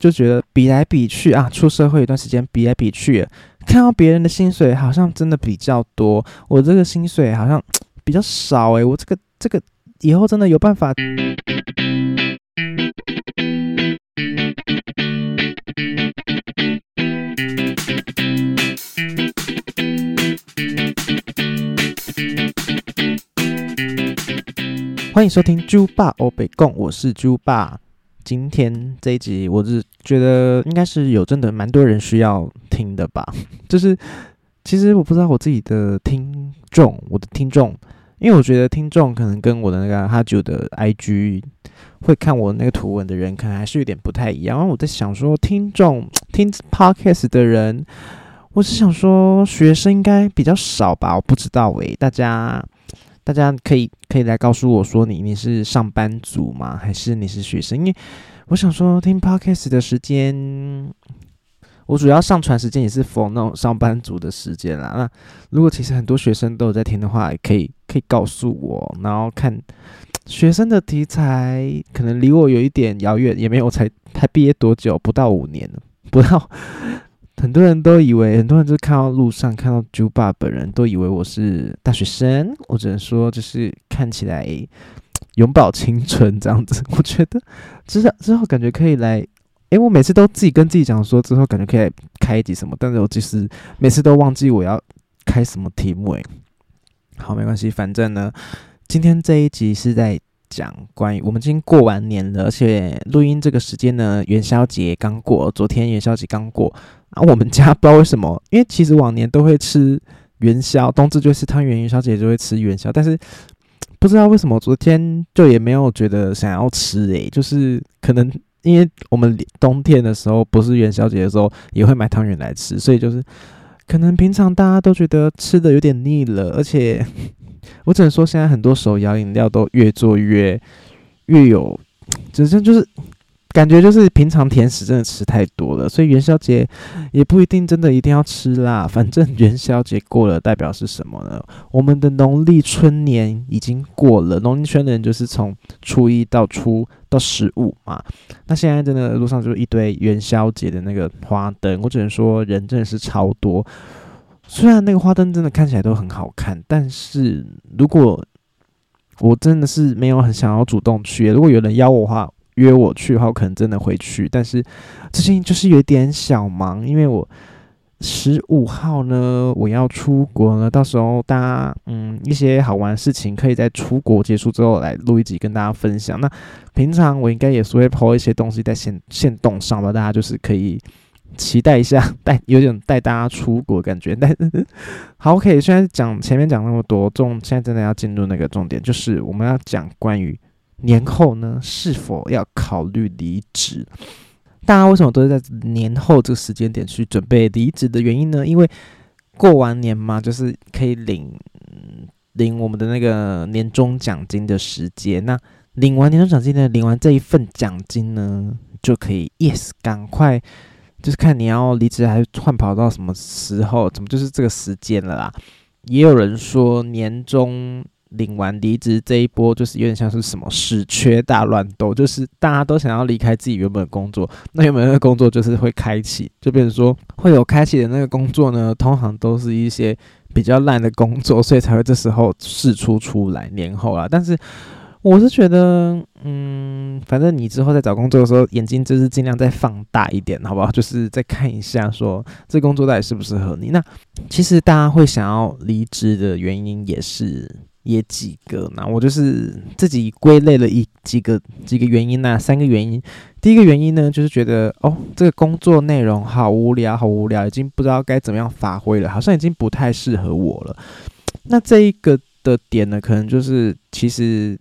就觉得比来比去啊，出社会一段时间比来比去，看到别人的薪水好像真的比较多，我这个薪水好像比较少诶，我这个这个以后真的有办法？欢迎收听猪爸欧北贡，我是猪爸。今天这一集，我是觉得应该是有真的蛮多人需要听的吧。就是其实我不知道我自己的听众，我的听众，因为我觉得听众可能跟我的那个哈九的 IG 会看我那个图文的人，可能还是有点不太一样。然后我在想说，听众听 Podcast 的人，我是想说学生应该比较少吧？我不知道诶，大家。大家可以可以来告诉我说你你是上班族吗？还是你是学生？因为我想说听 podcast 的时间，我主要上传时间也是 for 那种上班族的时间啦。那如果其实很多学生都有在听的话，也可以可以告诉我。然后看学生的题材，可能离我有一点遥远，也没有才才毕业多久，不到五年不到。很多人都以为，很多人就看到路上看到猪爸本人，都以为我是大学生。我只能说，就是看起来永葆青春这样子。我觉得之后之后感觉可以来，诶，我每次都自己跟自己讲说，之后感觉可以开一集什么，但是我其实每次都忘记我要开什么题目。诶，好，没关系，反正呢，今天这一集是在。讲关于我们今天过完年了，而且录音这个时间呢，元宵节刚过，昨天元宵节刚过啊。我们家不知道为什么，因为其实往年都会吃元宵，冬至就吃汤圆，元宵节就会吃元宵，但是不知道为什么昨天就也没有觉得想要吃诶，就是可能因为我们冬天的时候不是元宵节的时候也会买汤圆来吃，所以就是可能平常大家都觉得吃的有点腻了，而且。我只能说，现在很多手摇饮料都越做越越有，只是就是感觉就是平常甜食真的吃太多了，所以元宵节也不一定真的一定要吃啦。反正元宵节过了，代表是什么呢？我们的农历春年已经过了，农历春年就是从初一到初到十五嘛。那现在真的路上就一堆元宵节的那个花灯，我只能说人真的是超多。虽然那个花灯真的看起来都很好看，但是如果我真的是没有很想要主动去，如果有人邀我话约我去的话，我可能真的会去。但是最近就是有点小忙，因为我十五号呢我要出国了，到时候大家嗯一些好玩的事情可以在出国结束之后来录一集跟大家分享。那平常我应该也是会抛一些东西在线线动上吧，大家就是可以。期待一下，带有点带大家出国感觉，但是好，OK。虽然讲前面讲那么多重，现在真的要进入那个重点，就是我们要讲关于年后呢是否要考虑离职。大家为什么都是在年后这个时间点去准备离职的原因呢？因为过完年嘛，就是可以领领我们的那个年终奖金的时间。那领完年终奖金呢，领完这一份奖金呢，就可以 yes 赶快。就是看你要离职还是换跑到什么时候，怎么就是这个时间了啦？也有人说年终领完离职这一波，就是有点像是什么屎缺大乱斗，就是大家都想要离开自己原本的工作，那原本那个工作就是会开启，就变成说会有开启的那个工作呢，通常都是一些比较烂的工作，所以才会这时候试出出来年后啊，但是。我是觉得，嗯，反正你之后在找工作的时候，眼睛就是尽量再放大一点，好不好？就是再看一下，说这工作到底适不适合你。那其实大家会想要离职的原因也是也几个那。我就是自己归类了一几个几个原因那，三个原因。第一个原因呢，就是觉得哦，这个工作内容好无聊，好无聊，已经不知道该怎么样发挥了，好像已经不太适合我了。那这一个的点呢，可能就是其实。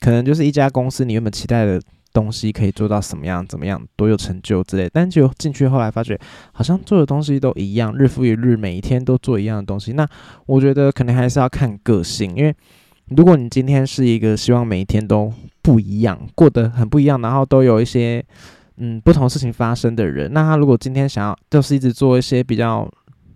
可能就是一家公司，你原本期待的东西可以做到什么样、怎么样、多有成就之类，但就进去后来发觉，好像做的东西都一样，日复一日，每一天都做一样的东西。那我觉得可能还是要看个性，因为如果你今天是一个希望每一天都不一样，过得很不一样，然后都有一些嗯不同事情发生的人，那他如果今天想要就是一直做一些比较。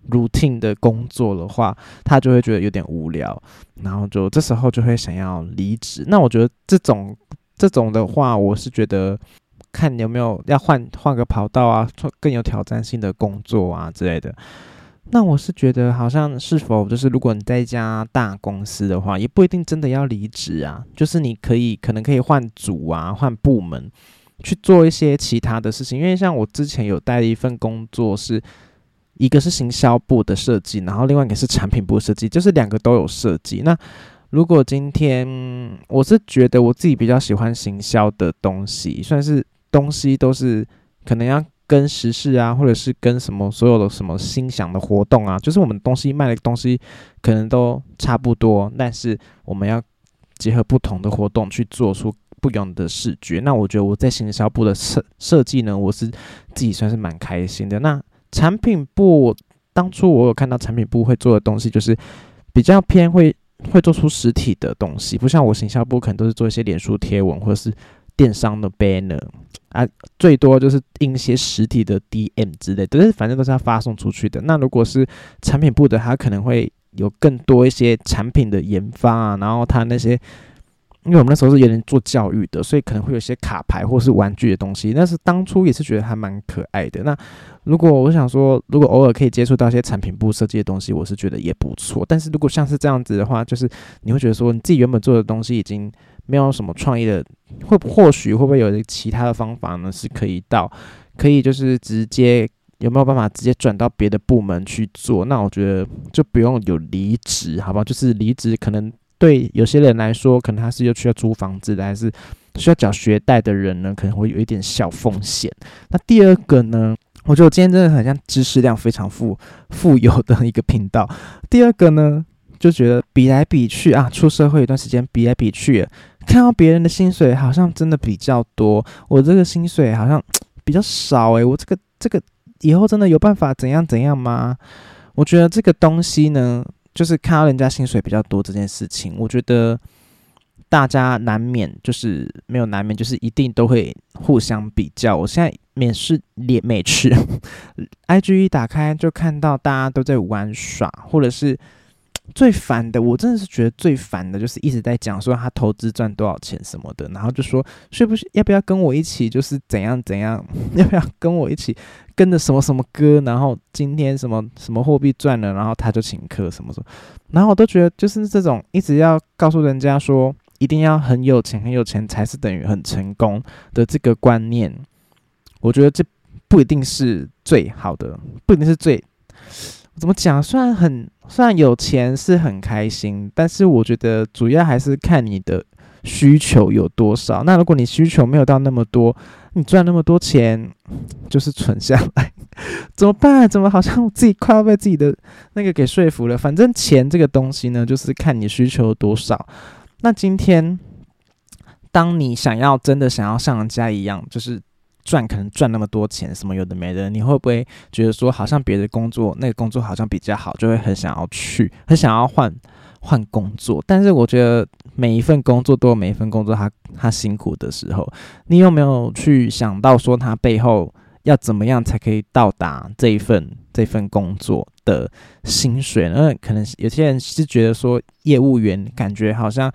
routine 的工作的话，他就会觉得有点无聊，然后就这时候就会想要离职。那我觉得这种这种的话，我是觉得看有没有要换换个跑道啊，做更有挑战性的工作啊之类的。那我是觉得，好像是否就是如果你在一家大公司的话，也不一定真的要离职啊，就是你可以可能可以换组啊，换部门去做一些其他的事情。因为像我之前有带的一份工作，是一个是行销部的设计，然后另外一个是产品部设计，就是两个都有设计。那如果今天我是觉得我自己比较喜欢行销的东西，算是东西都是可能要。跟时事啊，或者是跟什么所有的什么心想的活动啊，就是我们东西卖的东西可能都差不多，但是我们要结合不同的活动去做出不一样的视觉。那我觉得我在行销部的设设计呢，我是自己算是蛮开心的。那产品部当初我有看到产品部会做的东西，就是比较偏会会做出实体的东西，不像我行销部可能都是做一些脸书贴文或者是电商的 banner。啊，最多就是印一些实体的 DM 之类，但是反正都是要发送出去的。那如果是产品部的，他可能会有更多一些产品的研发啊，然后他那些，因为我们那时候是有点做教育的，所以可能会有些卡牌或是玩具的东西。但是当初也是觉得还蛮可爱的。那如果我想说，如果偶尔可以接触到一些产品部设计的东西，我是觉得也不错。但是如果像是这样子的话，就是你会觉得说，你自己原本做的东西已经。没有什么创意的，会或许会不会有其他的方法呢？是可以到，可以就是直接有没有办法直接转到别的部门去做？那我觉得就不用有离职，好不好？就是离职可能对有些人来说，可能他是又需要租房子的，还是需要缴学贷的人呢，可能会有一点小风险。那第二个呢，我觉得我今天真的很像知识量非常富富有的一个频道。第二个呢，就觉得比来比去啊，出社会一段时间，比来比去。看到别人的薪水好像真的比较多，我这个薪水好像比较少诶，我这个这个以后真的有办法怎样怎样吗？我觉得这个东西呢，就是看到人家薪水比较多这件事情，我觉得大家难免就是没有难免，就是一定都会互相比较。我现在免试连美吃，IG 一打开就看到大家都在玩耍，或者是。最烦的，我真的是觉得最烦的，就是一直在讲说他投资赚多少钱什么的，然后就说是不是要不要跟我一起，就是怎样怎样，要不要跟我一起跟着什么什么歌，然后今天什么什么货币赚了，然后他就请客什么什么，然后我都觉得就是这种一直要告诉人家说一定要很有钱很有钱才是等于很成功的这个观念，我觉得这不一定是最好的，不一定是最。怎么讲？虽然很虽然有钱是很开心，但是我觉得主要还是看你的需求有多少。那如果你需求没有到那么多，你赚那么多钱就是存下来，怎么办？怎么好像我自己快要被自己的那个给说服了？反正钱这个东西呢，就是看你需求多少。那今天当你想要真的想要像人家一样，就是。赚可能赚那么多钱，什么有的没的，你会不会觉得说好像别的工作那个工作好像比较好，就会很想要去，很想要换换工作？但是我觉得每一份工作都有每一份工作他他辛苦的时候，你有没有去想到说他背后要怎么样才可以到达这一份这份工作的薪水？呢？可能有些人是觉得说业务员感觉好像。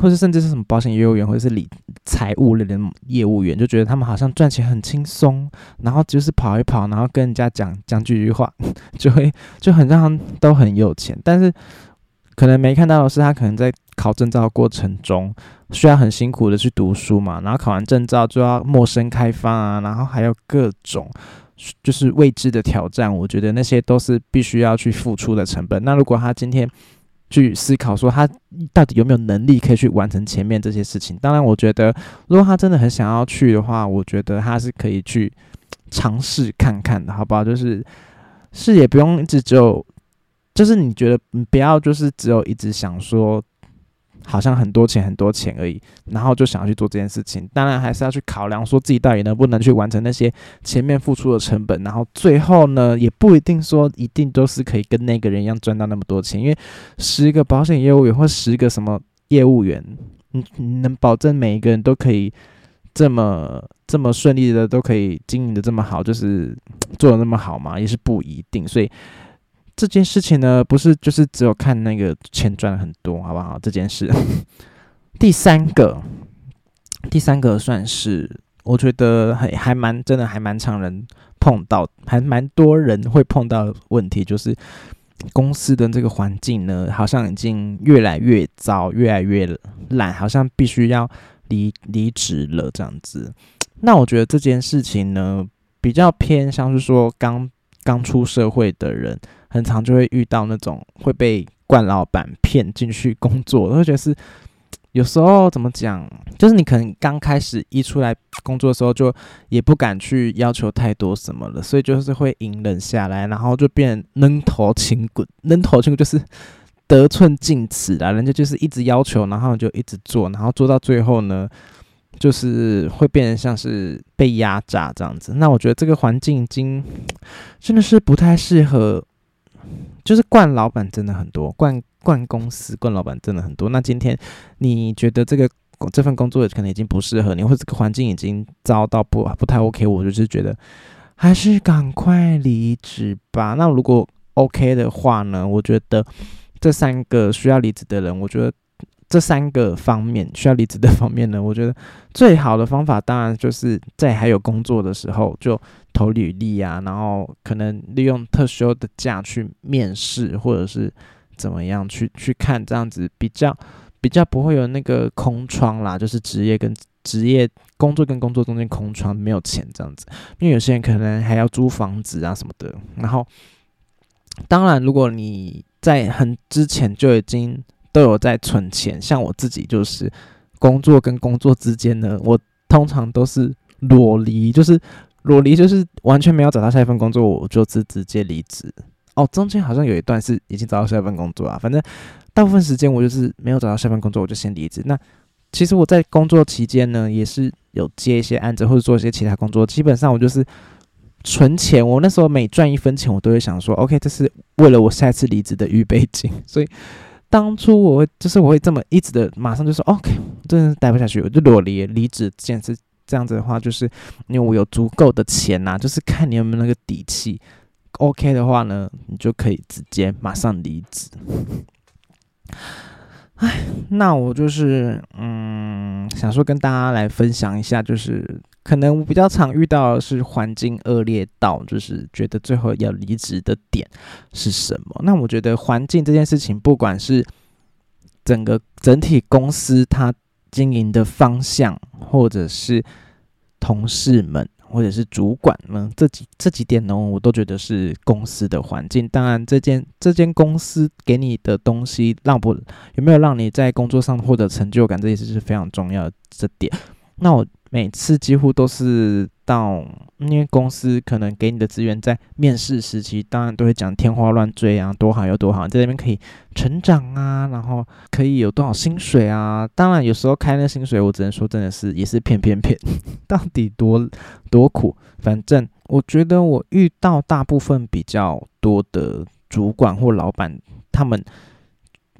或者甚至是什么保险业务员，或者是理财务类的业务员，就觉得他们好像赚钱很轻松，然后就是跑一跑，然后跟人家讲讲几句话，就会就很让他们都很有钱。但是可能没看到的是，他可能在考证照过程中需要很辛苦的去读书嘛，然后考完证照就要陌生开发啊，然后还有各种就是未知的挑战。我觉得那些都是必须要去付出的成本。那如果他今天，去思考说他到底有没有能力可以去完成前面这些事情。当然，我觉得如果他真的很想要去的话，我觉得他是可以去尝试看看的，好不好？就是是也不用一直只有，就是你觉得你不要就是只有一直想说。好像很多钱很多钱而已，然后就想要去做这件事情。当然还是要去考量，说自己到底能不能去完成那些前面付出的成本。然后最后呢，也不一定说一定都是可以跟那个人一样赚到那么多钱。因为十个保险业务员或十个什么业务员，你能保证每一个人都可以这么这么顺利的都可以经营的这么好，就是做的那么好吗？也是不一定。所以。这件事情呢，不是就是只有看那个钱赚很多，好不好？这件事，第三个，第三个算是我觉得还还蛮真的，还蛮常人碰到，还蛮多人会碰到问题，就是公司的这个环境呢，好像已经越来越糟，越来越烂，好像必须要离离职了这样子。那我觉得这件事情呢，比较偏像是说刚刚出社会的人，很常就会遇到那种会被惯老板骗进去工作，我 会觉得是。有时候怎么讲，就是你可能刚开始一出来工作的时候，就也不敢去要求太多什么了，所以就是会隐忍下来，然后就变扔头轻滚，扔头轻滚就是得寸进尺啦。人家就是一直要求，然后就一直做，然后做到最后呢，就是会变得像是被压榨这样子。那我觉得这个环境已经 真的是不太适合。就是惯老板真的很多，惯惯公司、惯老板真的很多。那今天你觉得这个这份工作可能已经不适合你，或者这个环境已经遭到不不太 OK，我就是觉得还是赶快离职吧。那如果 OK 的话呢？我觉得这三个需要离职的人，我觉得。这三个方面需要离职的方面呢，我觉得最好的方法当然就是在还有工作的时候就投履历啊，然后可能利用特休的假去面试，或者是怎么样去去看这样子比较比较不会有那个空窗啦，就是职业跟职业工作跟工作中间空窗没有钱这样子，因为有些人可能还要租房子啊什么的。然后当然如果你在很之前就已经都有在存钱，像我自己就是工作跟工作之间呢，我通常都是裸离，就是裸离，就是完全没有找到下一份工作，我就是直接离职。哦，中间好像有一段是已经找到下一份工作啊，反正大部分时间我就是没有找到下一份工作，我就先离职。那其实我在工作期间呢，也是有接一些案子或者做一些其他工作，基本上我就是存钱。我那时候每赚一分钱，我都会想说，OK，这是为了我下一次离职的预备金，所以。当初我会就是我会这么一直的，马上就说 OK，真的待不下去，我就裸离离职。这件事这样子的话，就是因为我有足够的钱呐，就是看你有没有那个底气。OK 的话呢，你就可以直接马上离职。哎，那我就是嗯，想说跟大家来分享一下，就是。可能我比较常遇到的是环境恶劣到，就是觉得最后要离职的点是什么？那我觉得环境这件事情，不管是整个整体公司它经营的方向，或者是同事们，或者是主管们，这几这几点呢，我都觉得是公司的环境。当然，这间这间公司给你的东西，让不有没有让你在工作上获得成就感，这件事是非常重要的这点。那我。每次几乎都是到，因为公司可能给你的资源在面试时期，当然都会讲天花乱坠啊，多好有多好，在那边可以成长啊，然后可以有多少薪水啊。当然有时候开那薪水，我只能说真的是也是骗骗骗，到底多多苦。反正我觉得我遇到大部分比较多的主管或老板，他们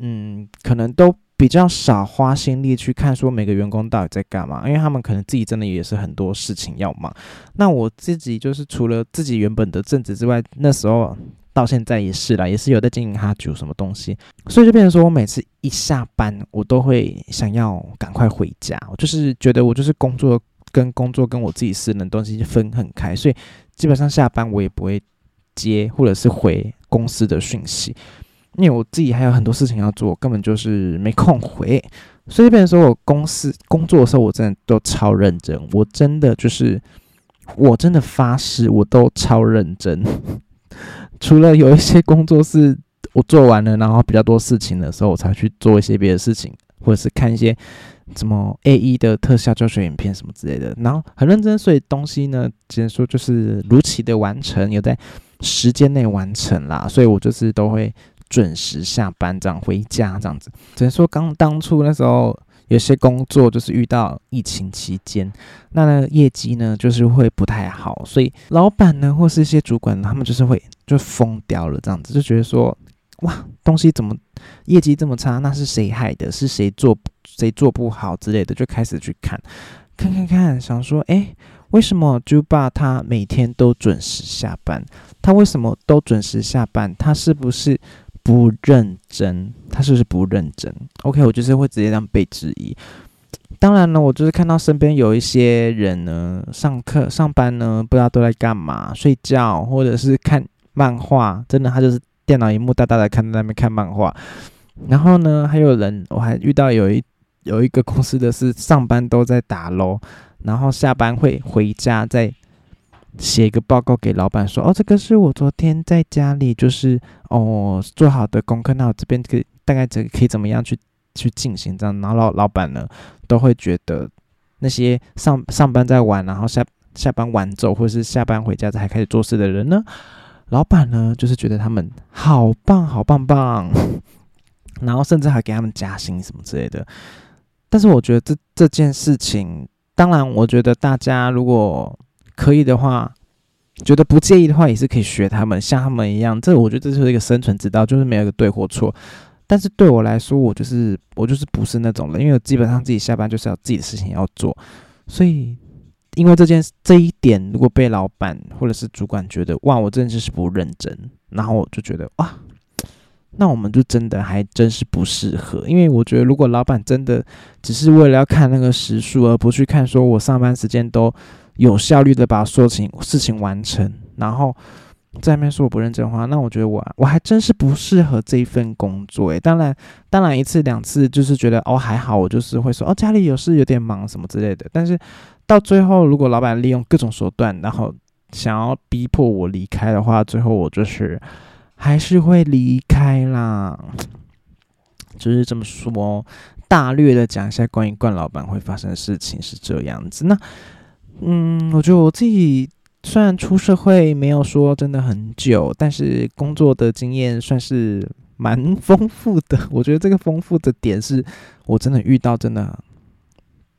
嗯，可能都。比较少花心力去看说每个员工到底在干嘛，因为他们可能自己真的也是很多事情要忙。那我自己就是除了自己原本的正职之外，那时候到现在也是啦，也是有在经营哈酒什么东西，所以就变成说我每次一下班，我都会想要赶快回家。我就是觉得我就是工作跟工作跟我自己私人的东西分很开，所以基本上下班我也不会接或者是回公司的讯息。因为我自己还有很多事情要做，根本就是没空回，所以变成说我公司工作的时候，我真的都超认真。我真的就是，我真的发誓，我都超认真。除了有一些工作是我做完了，然后比较多事情的时候，我才去做一些别的事情，或者是看一些什么 A E 的特效教学影片什么之类的。然后很认真，所以东西呢，只能说就是如期的完成，有在时间内完成啦。所以我就是都会。准时下班，这样回家，这样子。只能说刚当初那时候，有些工作就是遇到疫情期间，那呢业绩呢就是会不太好，所以老板呢或是一些主管，他们就是会就疯掉了，这样子就觉得说，哇，东西怎么业绩这么差？那是谁害的？是谁做谁做不好之类的？就开始去看，看看看，想说，哎，为什么猪爸他每天都准时下班？他为什么都准时下班？他是不是？不认真，他是不是不认真？OK，我就是会直接这样被质疑。当然呢，我就是看到身边有一些人呢，上课上班呢，不知道都在干嘛，睡觉或者是看漫画，真的他就是电脑荧幕大大的看在那边看漫画。然后呢，还有人我还遇到有一有一个公司的是上班都在打喽，然后下班会回家再写一个报告给老板说，哦，这个是我昨天在家里就是哦做好的功课，那我这边可以大概这可以怎么样去去进行这样，然后老老板呢都会觉得那些上上班在玩，然后下下班晚走或者是下班回家才开始做事的人呢，老板呢就是觉得他们好棒好棒棒。然后甚至还给他们加薪什么之类的，但是我觉得这这件事情，当然我觉得大家如果可以的话，觉得不介意的话，也是可以学他们，像他们一样。这我觉得这就是一个生存之道，就是没有一个对或错。但是对我来说，我就是我就是不是那种人，因为我基本上自己下班就是要自己的事情要做，所以因为这件这一点，如果被老板或者是主管觉得哇，我真的就是不认真，然后我就觉得哇。那我们就真的还真是不适合，因为我觉得如果老板真的只是为了要看那个时数，而不去看说我上班时间都有效率的把所情事情完成，然后在那边说我不认真的话，那我觉得我我还真是不适合这一份工作。诶，当然，当然一次两次就是觉得哦还好，我就是会说哦家里有事有点忙什么之类的。但是到最后，如果老板利用各种手段，然后想要逼迫我离开的话，最后我就是。还是会离开啦，就是这么说。大略的讲一下关于冠老板会发生的事情是这样子。那，嗯，我觉得我自己虽然出社会没有说真的很久，但是工作的经验算是蛮 丰富的。我觉得这个丰富的点是我真的遇到真的。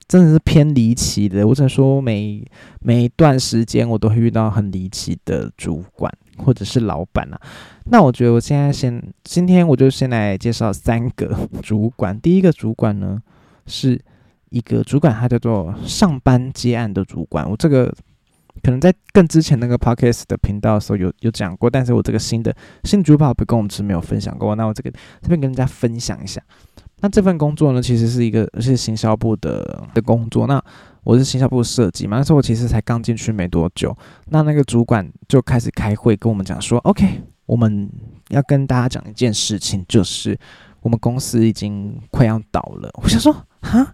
真的是偏离奇的，我只能说每每一段时间我都会遇到很离奇的主管或者是老板啊。那我觉得我现在先今天我就先来介绍三个 主管。第一个主管呢是一个主管，他叫做上班接案的主管。我这个可能在更之前那个 podcast 的频道的时候有有讲过，但是我这个新的新主管不跟我们是没有分享过。那我这个这边跟大家分享一下。那这份工作呢，其实是一个是行销部的的工作。那我是行销部设计嘛，那时候我其实才刚进去没多久。那那个主管就开始开会跟我们讲说：“OK，我们要跟大家讲一件事情，就是我们公司已经快要倒了。”我想说：“哈，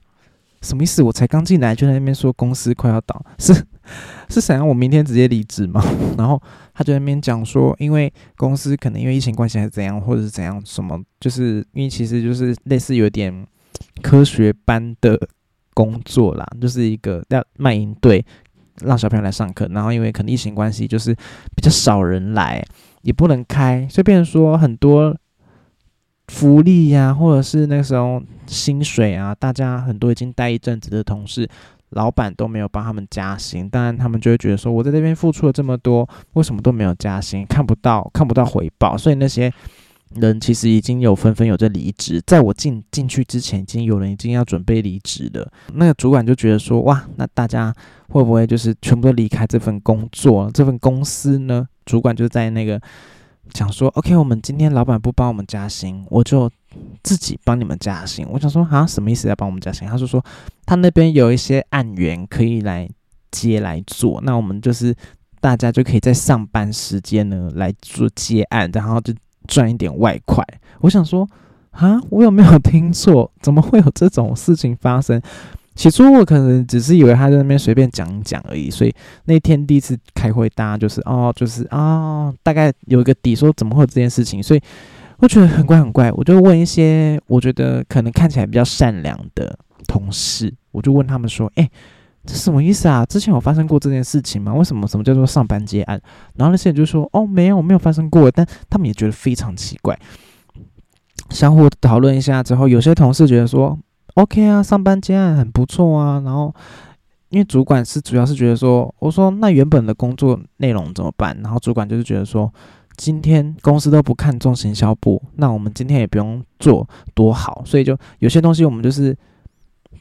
什么意思？我才刚进来就在那边说公司快要倒，是 是想要我明天直接离职吗？” 然后。他就在那边讲说，因为公司可能因为疫情关系还是怎样，或者是怎样，什么，就是因为其实就是类似有点科学班的工作啦，就是一个要卖淫队，让小朋友来上课，然后因为可能疫情关系，就是比较少人来，也不能开，所以变成说很多福利呀，或者是那个时候薪水啊，大家很多已经待一阵子的同事。老板都没有帮他们加薪，当然他们就会觉得说，我在这边付出了这么多，为什么都没有加薪？看不到看不到回报，所以那些人其实已经有纷纷有在离职。在我进进去之前，已经有人已经要准备离职了。那个主管就觉得说，哇，那大家会不会就是全部都离开这份工作，这份公司呢？主管就在那个讲说，OK，我们今天老板不帮我们加薪，我就。自己帮你们加薪，我想说啊，什么意思要帮我们加薪？他就说他那边有一些案源可以来接来做，那我们就是大家就可以在上班时间呢来做接案，然后就赚一点外快。我想说啊，我有没有听错？怎么会有这种事情发生？起初我可能只是以为他在那边随便讲讲而已，所以那天第一次开会，大家就是哦，就是啊，大概有一个底，说怎么会有这件事情，所以。我觉得很怪很怪，我就问一些我觉得可能看起来比较善良的同事，我就问他们说：“哎，这什么意思啊？之前有发生过这件事情吗？为什么什么叫做上班接案？”然后那些人就说：“哦，没有，我没有发生过。”但他们也觉得非常奇怪。相互讨论一下之后，有些同事觉得说：“OK 啊，上班接案很不错啊。”然后因为主管是主要是觉得说：“我说那原本的工作内容怎么办？”然后主管就是觉得说。今天公司都不看重行销部，那我们今天也不用做多好，所以就有些东西我们就是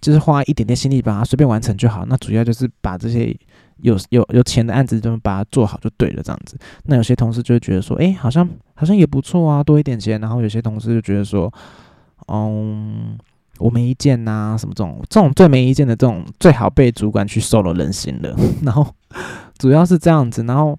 就是花一点点心力把它随便完成就好。那主要就是把这些有有有钱的案子就把它做好就对了，这样子。那有些同事就会觉得说，哎，好像好像也不错啊，多一点钱。然后有些同事就觉得说，嗯，我没意见呐，什么这种这种最没意见的这种，最好被主管去收了人心了。然后主要是这样子，然后。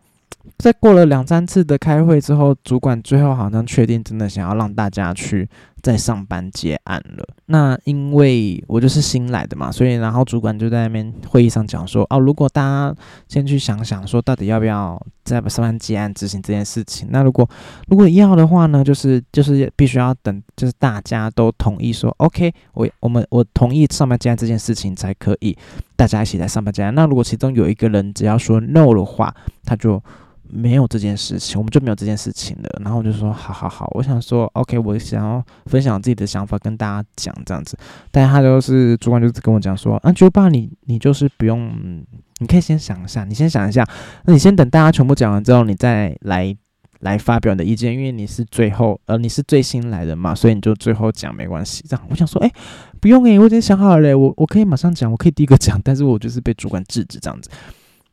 在过了两三次的开会之后，主管最后好像确定真的想要让大家去在上班结案了。那因为我就是新来的嘛，所以然后主管就在那边会议上讲说：哦，如果大家先去想想说，到底要不要在上班结案执行这件事情？那如果如果要的话呢，就是就是必须要等，就是大家都同意说 OK，我我们我同意上班结案这件事情才可以大家一起来上班结案。那如果其中有一个人只要说 No 的话，他就。没有这件事情，我们就没有这件事情了。然后我就说，好好好，我想说，OK，我想要分享自己的想法跟大家讲这样子。但他就是主管，就是跟我讲说，啊，九爸，你你就是不用，你可以先想一下，你先想一下，那你先等大家全部讲完之后，你再来来发表你的意见，因为你是最后，呃，你是最新来的嘛，所以你就最后讲没关系。这样，我想说，哎，不用诶，我已经想好了嘞，我我可以马上讲，我可以第一个讲，但是我就是被主管制止这样子。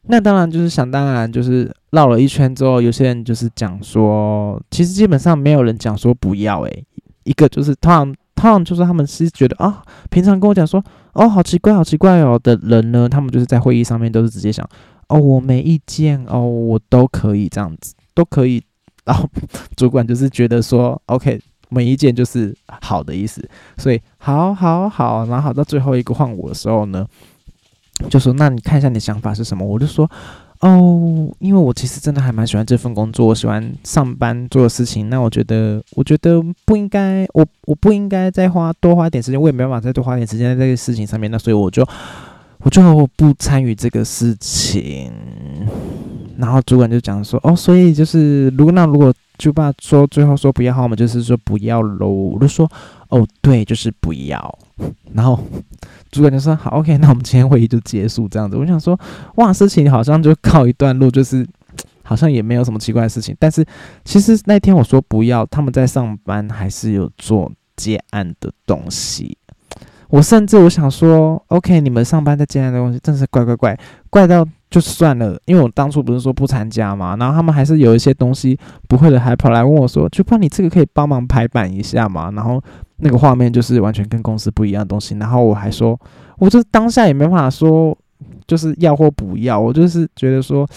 那当然就是想当然，就是绕了一圈之后，有些人就是讲说，其实基本上没有人讲说不要诶，一个就是通常通常就是他们是觉得啊，平常跟我讲说哦，好奇怪，好奇怪哦的人呢，他们就是在会议上面都是直接想哦，我没意见哦，我都可以这样子，都可以。然后主管就是觉得说，OK，没意见就是好的意思，所以好好好，然后到最后一个换我的时候呢。就说，那你看一下你的想法是什么？我就说，哦，因为我其实真的还蛮喜欢这份工作，我喜欢上班做的事情。那我觉得，我觉得不应该，我我不应该再花多花点时间，我也没办法再多花点时间在这个事情上面。那所以我就，我就不参与这个事情。然后主管就讲说，哦，所以就是如果那如果就爸说最后说不要，我们就是说不要喽。我就说，哦，对，就是不要。然后。主管就说：“好，OK，那我们今天会议就结束这样子。”我想说，哇，事情好像就告一段落，就是好像也没有什么奇怪的事情。但是其实那天我说不要，他们在上班还是有做结案的东西。我甚至我想说，OK，你们上班在接案的东西真是怪怪怪，怪到就算了。因为我当初不是说不参加嘛，然后他们还是有一些东西不会的，还跑来问我说：“就怕你这个可以帮忙排版一下嘛？”然后。那个画面就是完全跟公司不一样的东西，然后我还说，我就当下也没办法说，就是要或不要，我就是觉得说，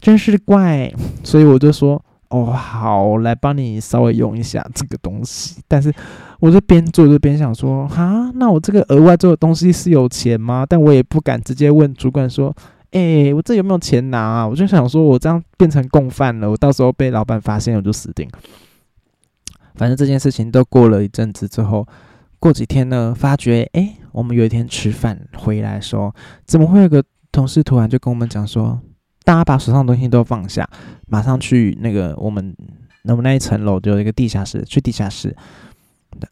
真是怪，所以我就说，哦，好，来帮你稍微用一下这个东西，但是我就边做就边想说，啊，那我这个额外做的东西是有钱吗？但我也不敢直接问主管说，哎，我这有没有钱拿啊？我就想说，我这样变成共犯了，我到时候被老板发现，我就死定了。反正这件事情都过了一阵子之后，过几天呢，发觉哎，我们有一天吃饭回来说，怎么会有个同事突然就跟我们讲说，大家把手上的东西都放下，马上去那个我们我们那一层楼就有一个地下室，去地下室。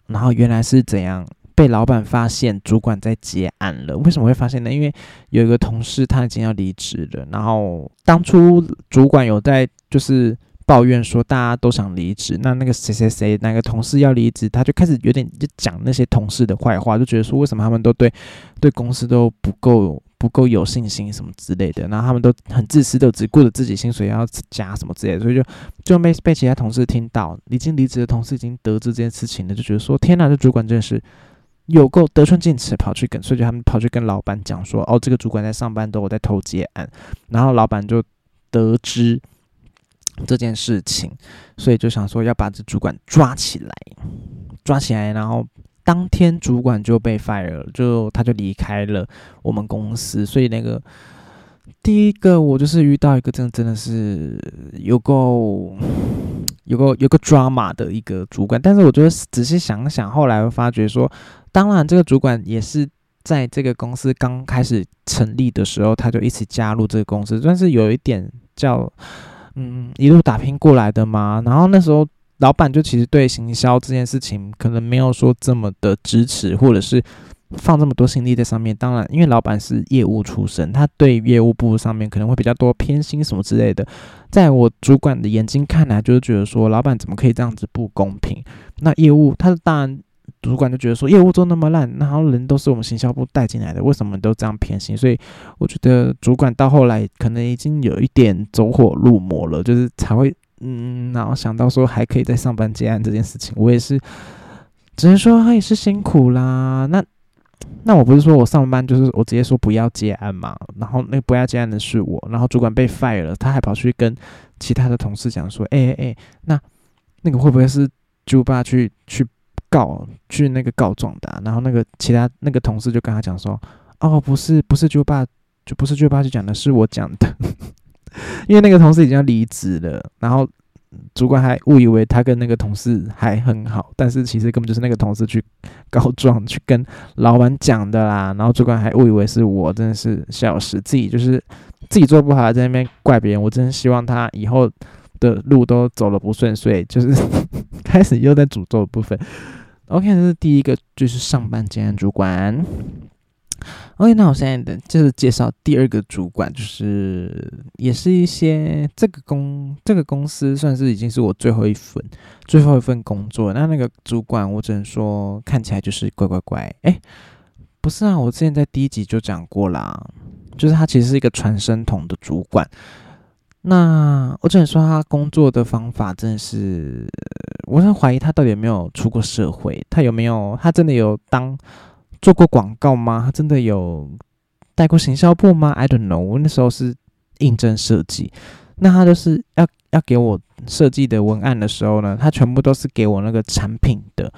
然后原来是怎样被老板发现主管在结案了？为什么会发现呢？因为有一个同事他已经要离职了，然后当初主管有在就是。抱怨说大家都想离职，那那个谁谁谁哪个同事要离职，他就开始有点就讲那些同事的坏话，就觉得说为什么他们都对对公司都不够不够有信心什么之类的，然后他们都很自私，都只顾着自己薪水要加什么之类的，所以就就被被其他同事听到，已经离职的同事已经得知这件事情了，就觉得说天哪，这主管真的是有够得寸进尺，跑去跟，所以就他们跑去跟老板讲说，哦，这个主管在上班都我在偷接案，然后老板就得知。这件事情，所以就想说要把这主管抓起来，抓起来，然后当天主管就被 fire 了，就他就离开了我们公司。所以那个第一个，我就是遇到一个真的真的是有够有个有个 drama 的一个主管。但是我觉得仔细想想，后来会发觉说，当然这个主管也是在这个公司刚开始成立的时候，他就一起加入这个公司，但是有一点叫。嗯，一路打拼过来的嘛。然后那时候老板就其实对行销这件事情可能没有说这么的支持，或者是放这么多心力在上面。当然，因为老板是业务出身，他对业务部上面可能会比较多偏心什么之类的。在我主管的眼睛看来，就是觉得说老板怎么可以这样子不公平？那业务他当然。主管就觉得说业务做那么烂，然后人都是我们行销部带进来的，为什么都这样偏心？所以我觉得主管到后来可能已经有一点走火入魔了，就是才会嗯，然后想到说还可以在上班接案这件事情。我也是只能说他也是辛苦啦。那那我不是说我上班就是我直接说不要接案嘛，然后那不要接案的是我，然后主管被 fire 了，他还跑去跟其他的同事讲说，哎哎哎，那那个会不会是猪爸去去告去那个告状的？然后那个其他那个同事就跟他讲说，哦，不是不是就爸，就不是就爸去讲的，是我讲的。因为那个同事已经要离职了，然后主管还误以为他跟那个同事还很好，但是其实根本就是那个同事去告状去跟老板讲的啦。然后主管还误以为是我，真的是笑死自己，就是自己做不好在那边怪别人。我真的希望他以后的路都走了不顺遂，就是 开始又在诅咒的部分。OK，这是第一个，就是上班兼主管。OK，那我现在就是介绍第二个主管，就是也是一些这个公这个公司算是已经是我最后一份最后一份工作。那那个主管，我只能说看起来就是乖乖乖。哎，不是啊，我之前在第一集就讲过啦，就是他其实是一个传声筒的主管。那我只能说他工作的方法真的是，我很怀疑他到底有没有出过社会，他有没有他真的有当。做过广告吗？他真的有带过行销部吗？I don't know。我那时候是应征设计，那他就是要要给我设计的文案的时候呢，他全部都是给我那个产品的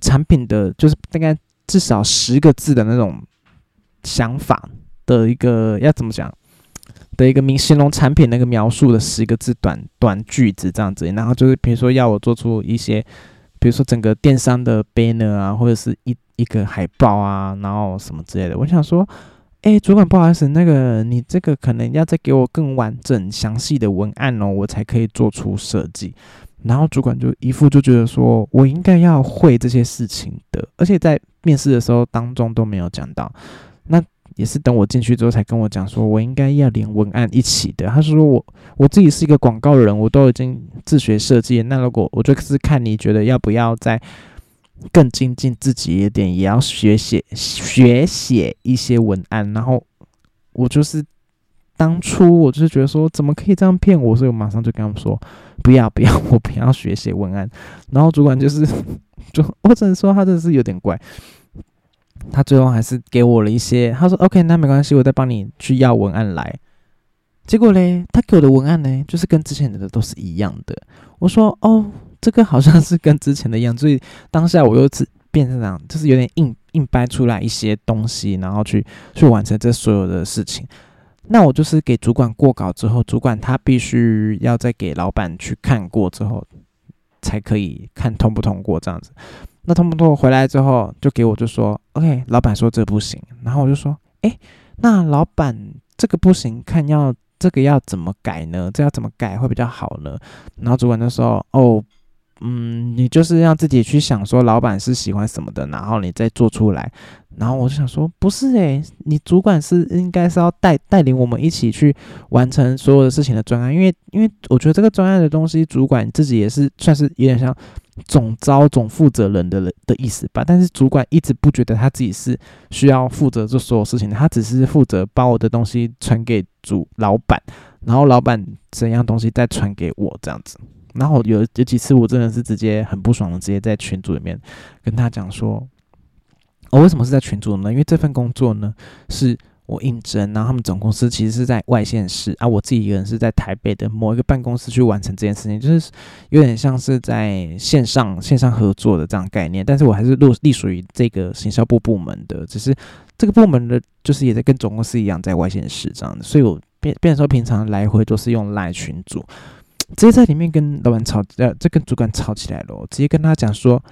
产品的，就是大概至少十个字的那种想法的一个要怎么讲的一个名形容产品那个描述的十个字短短句子这样子，然后就是比如说要我做出一些，比如说整个电商的 banner 啊，或者是一。一个海报啊，然后什么之类的，我想说，哎，主管不好意思，那个你这个可能要再给我更完整、详细的文案哦，我才可以做出设计。然后主管就一副就觉得说我应该要会这些事情的，而且在面试的时候当中都没有讲到。那也是等我进去之后才跟我讲说，我应该要连文案一起的。他说我我自己是一个广告人，我都已经自学设计，那如果我就是看你觉得要不要再。更精进自己一点，也要学写学写一些文案。然后我就是当初我就是觉得说，怎么可以这样骗我？所以我马上就跟他们说，不要不要，我不要学写文案。然后主管就是 就我只能说他真的是有点怪。他最后还是给我了一些，他说 OK，那没关系，我再帮你去要文案来。结果嘞，他给我的文案呢，就是跟之前的都是一样的。我说哦。这个好像是跟之前的一样，所以当下我又是变成这样，就是有点硬硬掰出来一些东西，然后去去完成这所有的事情。那我就是给主管过稿之后，主管他必须要再给老板去看过之后，才可以看通不通过这样子。那通不通过回来之后，就给我就说，OK，老板说这不行。然后我就说，哎，那老板这个不行，看要这个要怎么改呢？这要怎么改会比较好呢？然后主管就说，哦。嗯，你就是要自己去想说老板是喜欢什么的，然后你再做出来。然后我就想说，不是诶，你主管是应该是要带带领我们一起去完成所有的事情的专案，因为因为我觉得这个专案的东西，主管自己也是算是有点像总招总负责人的的意思吧。但是主管一直不觉得他自己是需要负责这所有事情的，他只是负责把我的东西传给主老板，然后老板怎样东西再传给我这样子。然后有有几次我真的是直接很不爽的，直接在群组里面跟他讲说，我为什么是在群组呢？因为这份工作呢是我应征，然后他们总公司其实是在外县市，啊，我自己一个人是在台北的某一个办公室去完成这件事情，就是有点像是在线上线上合作的这样概念。但是我还是隶隶属于这个行销部部门的，只是这个部门的，就是也在跟总公司一样在外县市这样的，所以我变变说平常来回都是用赖群组。直接在里面跟老板吵，呃，这跟主管吵起来了。直接跟他讲说，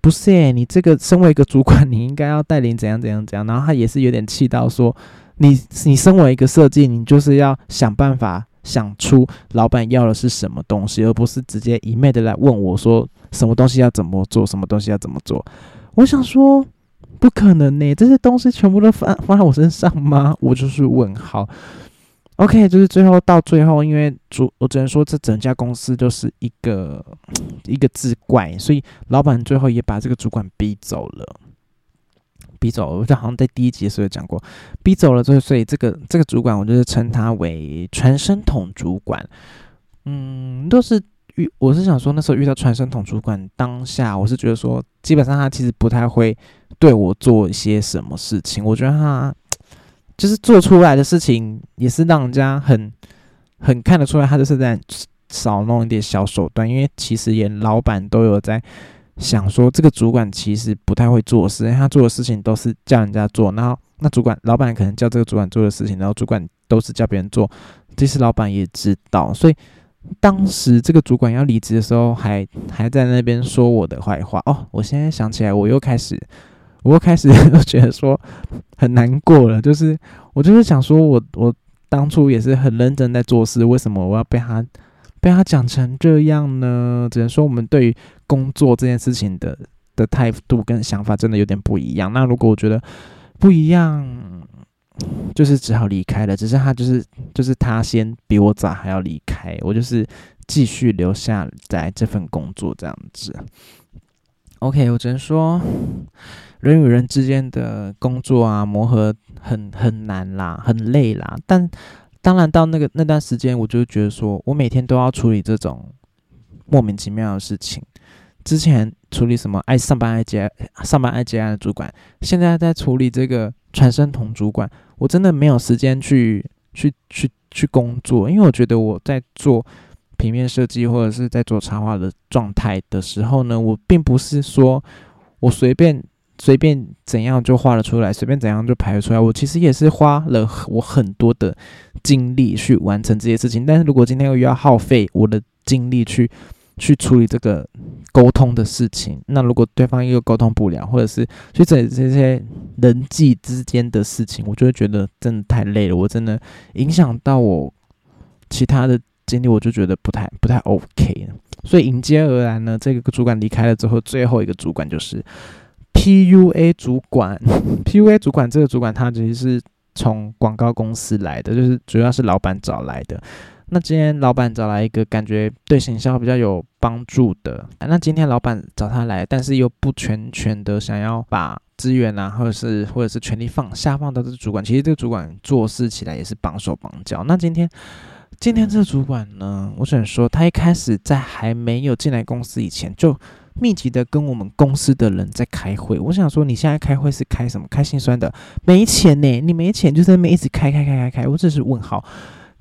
不是诶，你这个身为一个主管，你应该要带领怎样怎样怎样。然后他也是有点气到说，你你身为一个设计，你就是要想办法想出老板要的是什么东西，而不是直接一昧的来问我说什么东西要怎么做，什么东西要怎么做。我想说，不可能呢，这些东西全部都放放在我身上吗？我就是问号。OK，就是最后到最后，因为主我只能说这整家公司就是一个一个字怪，所以老板最后也把这个主管逼走了，逼走。我就好像在第一集的时候讲过，逼走了之后，所以这个这个主管我就是称他为传声筒主管。嗯，都是遇，我是想说那时候遇到传声筒主管，当下我是觉得说，基本上他其实不太会对我做一些什么事情。我觉得他就是做出来的事情，也是让人家很很看得出来，他就是在少弄一点小手段。因为其实连老板都有在想说，这个主管其实不太会做事，他做的事情都是叫人家做，然后那主管老板可能叫这个主管做的事情，然后主管都是叫别人做。其实老板也知道，所以当时这个主管要离职的时候，还还在那边说我的坏话哦。我现在想起来，我又开始，我又开始都觉得说很难过了。就是我就是想说，我我当初也是很认真在做事，为什么我要被他被他讲成这样呢？只能说我们对于工作这件事情的的态度跟想法真的有点不一样。那如果我觉得不一样，就是只好离开了，只是他就是就是他先比我早还要离开，我就是继续留下在这份工作这样子。OK，我只能说人与人之间的工作啊磨合很很难啦，很累啦。但当然到那个那段时间，我就觉得说我每天都要处理这种莫名其妙的事情。之前处理什么爱上班爱接上班爱接案的主管，现在在处理这个传声筒主管，我真的没有时间去去去去工作，因为我觉得我在做平面设计或者是在做插画的状态的时候呢，我并不是说我随便随便怎样就画了出来，随便怎样就排了出来，我其实也是花了我很多的精力去完成这些事情，但是如果今天又要耗费我的精力去。去处理这个沟通的事情，那如果对方又沟通不了，或者是去整这些人际之间的事情，我就会觉得真的太累了。我真的影响到我其他的经历，我就觉得不太不太 OK 所以迎接而来呢，这个主管离开了之后，最后一个主管就是 PUA 主管。PUA 主管这个主管他其实是从广告公司来的，就是主要是老板找来的。那今天老板找来一个感觉对行销比较有帮助的，那今天老板找他来，但是又不全权的想要把资源啊，或者是或者是权力放下放到这个主管，其实这个主管做事起来也是绑手绑脚。那今天今天这个主管呢，我想说他一开始在还没有进来公司以前，就密集的跟我们公司的人在开会。我想说你现在开会是开什么？开心酸的？没钱呢？你没钱就在那边一直开开开开开，我只是问号。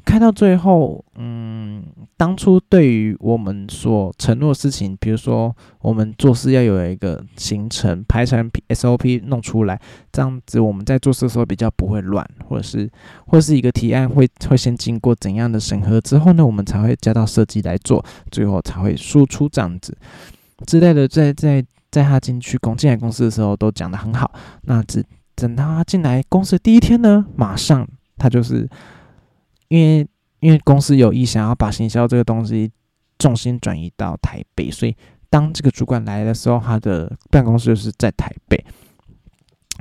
开到最后，嗯，当初对于我们所承诺的事情，比如说我们做事要有一个行程排成 SOP 弄出来，这样子我们在做事的时候比较不会乱，或者是或是一个提案会会先经过怎样的审核之后呢，我们才会加到设计来做，最后才会输出这样子之类的。在在在他进去公进来公司的时候都讲得很好，那只等他进来公司第一天呢，马上他就是。因为因为公司有意想要把行销这个东西重心转移到台北，所以当这个主管来的时候，他的办公室就是在台北，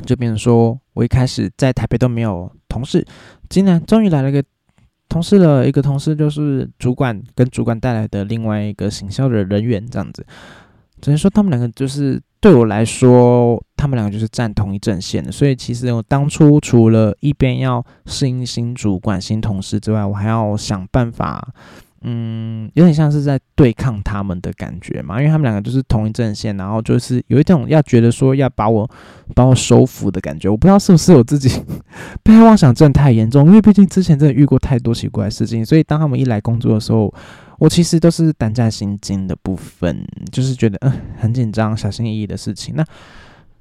就变成说我一开始在台北都没有同事，今年终于来了个同事了，一个同事就是主管跟主管带来的另外一个行销的人员，这样子，只能说他们两个就是。对我来说，他们两个就是站同一阵线的，所以其实我当初除了一边要适应新主管、新同事之外，我还要想办法，嗯，有点像是在对抗他们的感觉嘛，因为他们两个就是同一阵线，然后就是有一种要觉得说要把我把我收服的感觉，我不知道是不是我自己 被害妄想症太严重，因为毕竟之前真的遇过太多奇怪的事情，所以当他们一来工作的时候。我其实都是胆战心惊的部分，就是觉得嗯很紧张、小心翼翼的事情。那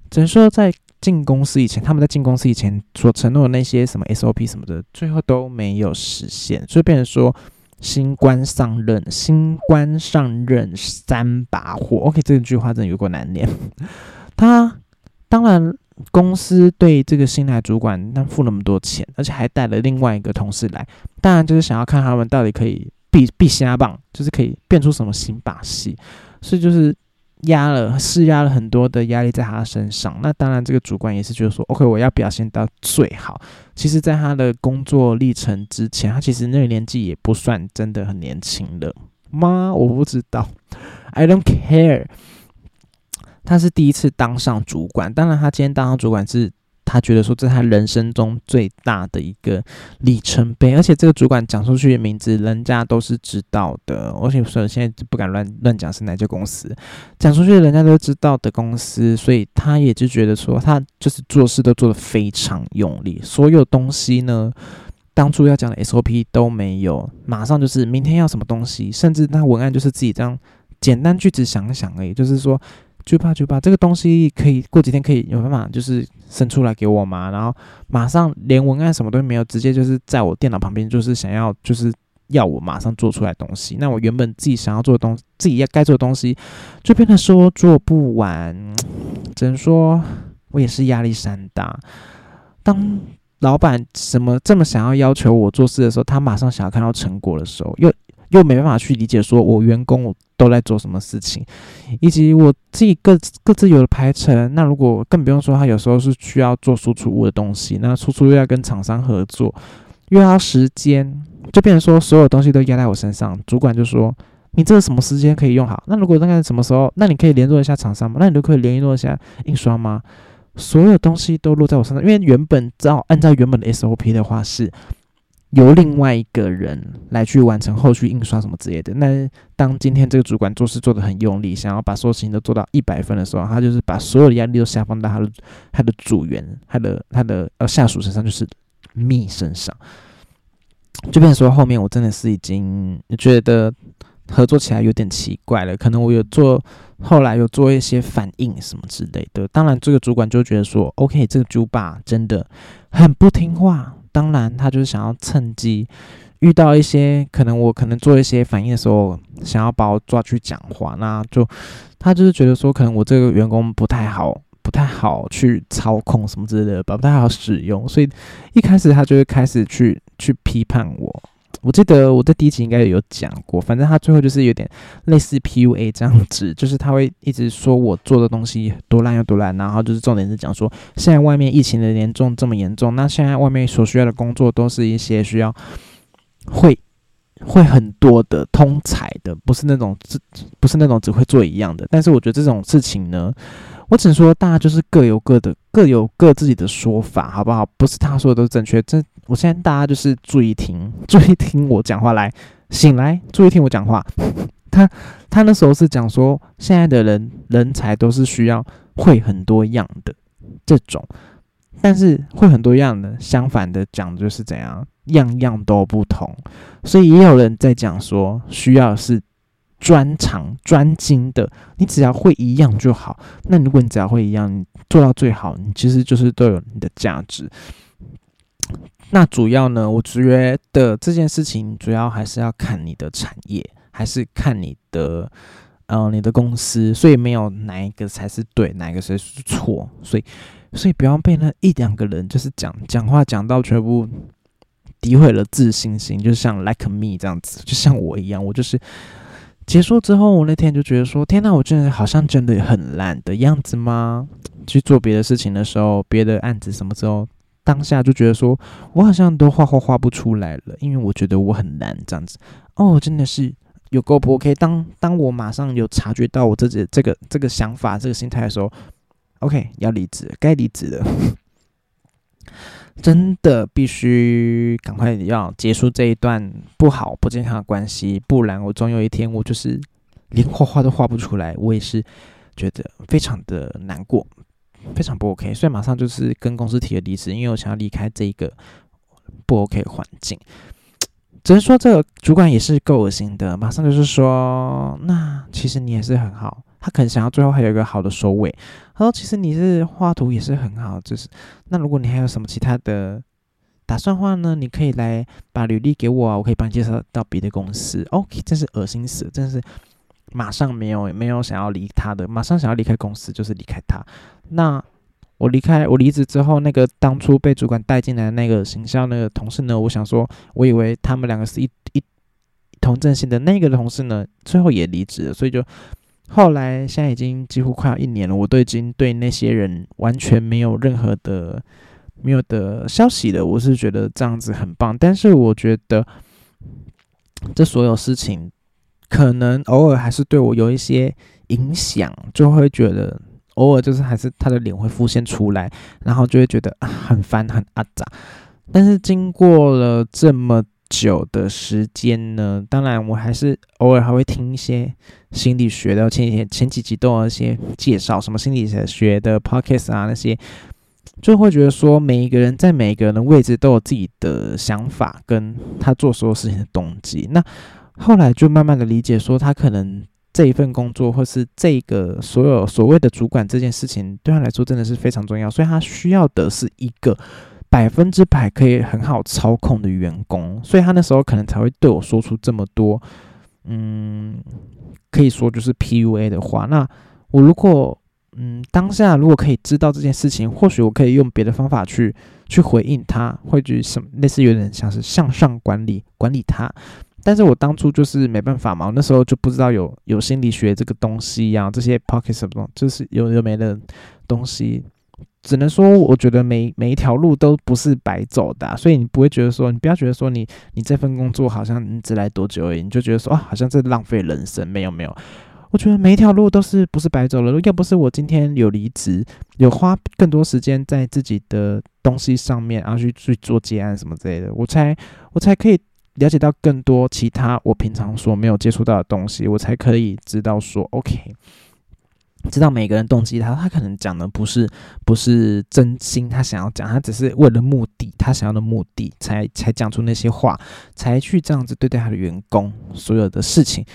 只能说在进公司以前，他们在进公司以前所承诺的那些什么 SOP 什么的，最后都没有实现，所以变成说新官上任，新官上任三把火。OK，这句话真的有过难念。他当然公司对这个新来主管他付那么多钱，而且还带了另外一个同事来，当然就是想要看他们到底可以。必必瞎棒，就是可以变出什么新把戏，所以就是压了施压了很多的压力在他身上。那当然，这个主管也是觉得说，OK，我要表现到最好。其实，在他的工作历程之前，他其实那个年纪也不算真的很年轻了，妈？我不知道，I don't care。他是第一次当上主管，当然他今天当上主管是。他觉得说这是他人生中最大的一个里程碑，而且这个主管讲出去的名字，人家都是知道的。而且说现在不敢乱乱讲是哪家公司，讲出去人家都知道的公司，所以他也就觉得说他就是做事都做得非常用力，所有东西呢，当初要讲的 SOP 都没有，马上就是明天要什么东西，甚至那文案就是自己这样简单句子想想而已，就是说。就怕就怕这个东西可以过几天可以有办法就是生出来给我吗？然后马上连文案什么都没有，直接就是在我电脑旁边，就是想要就是要我马上做出来东西。那我原本自己想要做的东，自己要该做的东西，就变得说做不完。只能说我也是压力山大。当老板什么这么想要要求我做事的时候，他马上想要看到成果的时候，又又没办法去理解说我员工。都在做什么事情，以及我自己各各自有的排程。那如果更不用说，他有时候是需要做输出物的东西，那输出又要跟厂商合作，又要时间，就变成说所有东西都压在我身上。主管就说：“你这个什么时间可以用好？那如果大概什么时候？那你可以联络一下厂商吗？那你就可以联络一下印刷吗？所有东西都落在我身上，因为原本照按照原本的 SOP 的话是。”由另外一个人来去完成后续印刷什么之类的。那当今天这个主管做事做得很用力，想要把所有事情都做到一百分的时候，他就是把所有的压力都下放到他的他的组员、他的他的呃下属身上，就是 me 身上。就变成说，后面我真的是已经觉得合作起来有点奇怪了。可能我有做，后来有做一些反应什么之类的。当然，这个主管就觉得说，OK，这个猪爸真的很不听话。当然，他就是想要趁机遇到一些可能我可能做一些反应的时候，想要把我抓去讲话，那就他就是觉得说，可能我这个员工不太好，不太好去操控什么之类的吧，不太好使用，所以一开始他就会开始去去批判我。我记得我在第一集应该有讲过，反正他最后就是有点类似 PUA 这样子，就是他会一直说我做的东西多烂又多烂，然后就是重点是讲说现在外面疫情的严重这么严重，那现在外面所需要的工作都是一些需要会会很多的通才的，不是那种只不是那种只会做一样的。但是我觉得这种事情呢。我只说，大家就是各有各的，各有各自己的说法，好不好？不是他说的都正确。这，我现在大家就是注意听，注意听我讲话，来醒来，注意听我讲话。他他那时候是讲说，现在的人人才都是需要会很多样的这种，但是会很多样的，相反的讲就是怎样，样样都不同。所以也有人在讲说，需要是。专长、专精的，你只要会一样就好。那如果你只要会一样，你做到最好，你其实就是都有你的价值。那主要呢，我觉得这件事情主要还是要看你的产业，还是看你的，呃，你的公司。所以没有哪一个才是对，哪一个才是错。所以，所以不要被那一两个人就是讲讲话讲到全部诋毁了自信心，就像 like me 这样子，就像我一样，我就是。结束之后，我那天就觉得说：“天哪，我真的好像真的很烂的样子吗？”去做别的事情的时候，别的案子什么时候，当下就觉得说我好像都画画画不出来了，因为我觉得我很难这样子。哦，真的是有够不 OK。当当我马上有察觉到我自己这个这个想法、这个心态的时候，OK，要离职，该离职了。真的必须赶快要结束这一段不好不健康的关系，不然我总有一天我就是连画画都画不出来，我也是觉得非常的难过，非常不 OK，所以马上就是跟公司提了离职，因为我想要离开这一个不 OK 环境。只能说这个主管也是够恶心的，马上就是说，那其实你也是很好。他可能想要最后还有一个好的收尾。他说：“其实你是画图也是很好，就是那如果你还有什么其他的打算话呢？你可以来把履历给我啊，我可以帮你介绍到别的公司。”OK，真是恶心死了，真是马上没有没有想要离他的，马上想要离开公司就是离开他。那我离开我离职之后，那个当初被主管带进来的那个形象那个同事呢？我想说，我以为他们两个是一一同阵线的那个同事呢，最后也离职了，所以就。后来，现在已经几乎快要一年了，我都已经对那些人完全没有任何的、没有的消息了。我是觉得这样子很棒，但是我觉得这所有事情可能偶尔还是对我有一些影响，就会觉得偶尔就是还是他的脸会浮现出来，然后就会觉得很烦很阿杂。但是经过了这么久的时间呢，当然我还是偶尔还会听一些心理学的，前几天前几集都有一些介绍什么心理学的 podcast 啊那些，就会觉得说每一个人在每一个人的位置都有自己的想法，跟他做所有事情的动机。那后来就慢慢的理解说，他可能这一份工作或是这个所有所谓的主管这件事情，对他来说真的是非常重要，所以他需要的是一个。百分之百可以很好操控的员工，所以他那时候可能才会对我说出这么多，嗯，可以说就是 PUA 的话。那我如果，嗯，当下如果可以知道这件事情，或许我可以用别的方法去去回应他，或者什么类似有点像是向上管理管理他。但是我当初就是没办法嘛，我那时候就不知道有有心理学这个东西呀，这些 pocket 什么就是有有没的东西。只能说，我觉得每每一条路都不是白走的，所以你不会觉得说，你不要觉得说，你你这份工作好像你只来多久而已，你就觉得说啊，好像在浪费人生。没有没有，我觉得每一条路都是不是白走了。要不是我今天有离职，有花更多时间在自己的东西上面，然后去去做接案什么之类的，我才我才可以了解到更多其他我平常所没有接触到的东西，我才可以知道说，OK。知道每个人动机，他他可能讲的不是不是真心，他想要讲，他只是为了目的，他想要的目的才才讲出那些话，才去这样子对待他的员工，所有的事情，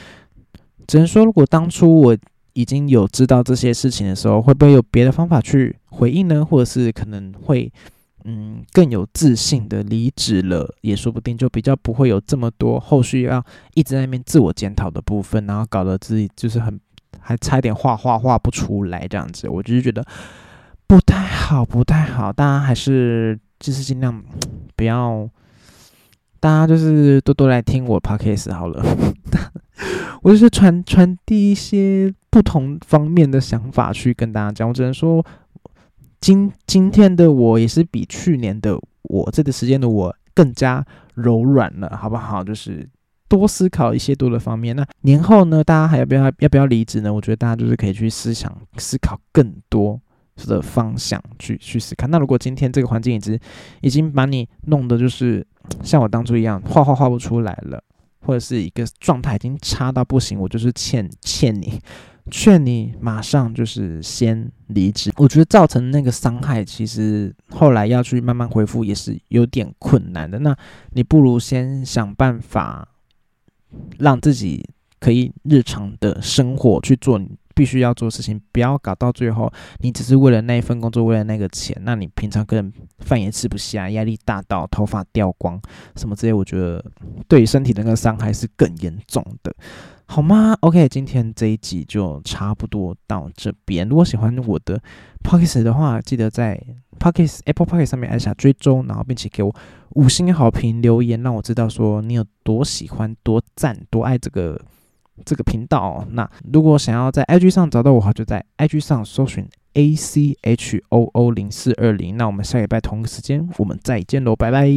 只能说，如果当初我已经有知道这些事情的时候，会不会有别的方法去回应呢？或者是可能会嗯更有自信的离职了，也说不定，就比较不会有这么多后续要一直在那边自我检讨的部分，然后搞得自己就是很。还差点画画画不出来，这样子，我就是觉得不太好，不太好。大家还是就是尽量不要，大家就是多多来听我 podcast 好了。我就是传传递一些不同方面的想法去跟大家讲。我只能说，今今天的我也是比去年的我这个时间的我更加柔软了，好不好？就是。多思考一些多的方面。那年后呢？大家还要不要要不要离职呢？我觉得大家就是可以去思想、思考更多的方向去去思考。那如果今天这个环境已经已经把你弄得就是像我当初一样画画画不出来了，或者是一个状态已经差到不行，我就是欠欠你，劝你马上就是先离职。我觉得造成那个伤害，其实后来要去慢慢恢复也是有点困难的。那你不如先想办法。让自己可以日常的生活去做你必须要做的事情，不要搞到最后，你只是为了那一份工作，为了那个钱，那你平常根本饭也吃不下，压力大到头发掉光什么这些，我觉得对身体的那个伤害是更严重的，好吗？OK，今天这一集就差不多到这边。如果喜欢我的 p o c k e t 的话，记得在 pockets apple pockets 上面按下追踪然后并且给我五星好评留言让我知道说你有多喜欢多赞多爱这个这个频道那如果想要在 ig 上找到我的话就在 ig 上搜寻 ac ho 零四二零那我们下礼拜同一个时间我们再见喽拜拜。